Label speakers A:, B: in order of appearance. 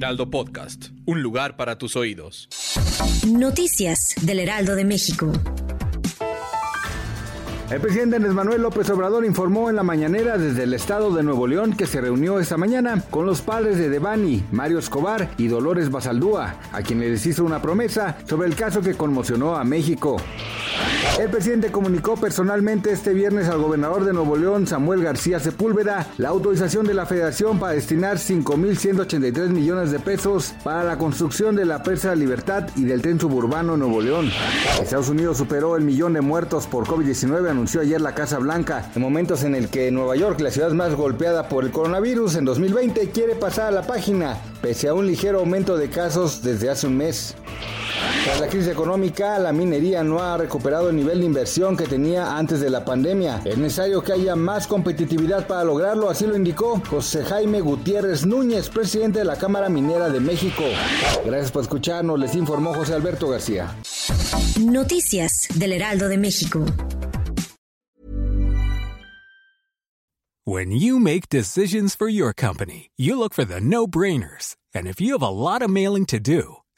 A: Heraldo Podcast, un lugar para tus oídos.
B: Noticias del Heraldo de México.
C: El presidente Andrés Manuel López Obrador informó en la mañanera desde el estado de Nuevo León que se reunió esta mañana con los padres de Devani, Mario Escobar y Dolores Basaldúa, a quienes les hizo una promesa sobre el caso que conmocionó a México. El presidente comunicó personalmente este viernes al gobernador de Nuevo León, Samuel García Sepúlveda, la autorización de la federación para destinar 5.183 millones de pesos para la construcción de la presa Libertad y del tren suburbano Nuevo León. Estados Unidos superó el millón de muertos por COVID-19, anunció ayer la Casa Blanca, en momentos en el que Nueva York, la ciudad más golpeada por el coronavirus en 2020, quiere pasar a la página, pese a un ligero aumento de casos desde hace un mes. Tras la crisis económica, la minería no ha recuperado el nivel de inversión que tenía antes de la pandemia. Es necesario que haya más competitividad para lograrlo, así lo indicó José Jaime Gutiérrez Núñez, presidente de la Cámara Minera de México. Gracias por escucharnos, les informó José Alberto García.
B: Noticias del Heraldo de México.
D: When you make decisions for your company, you look for the no-brainers. And if you have a lot of mailing to do,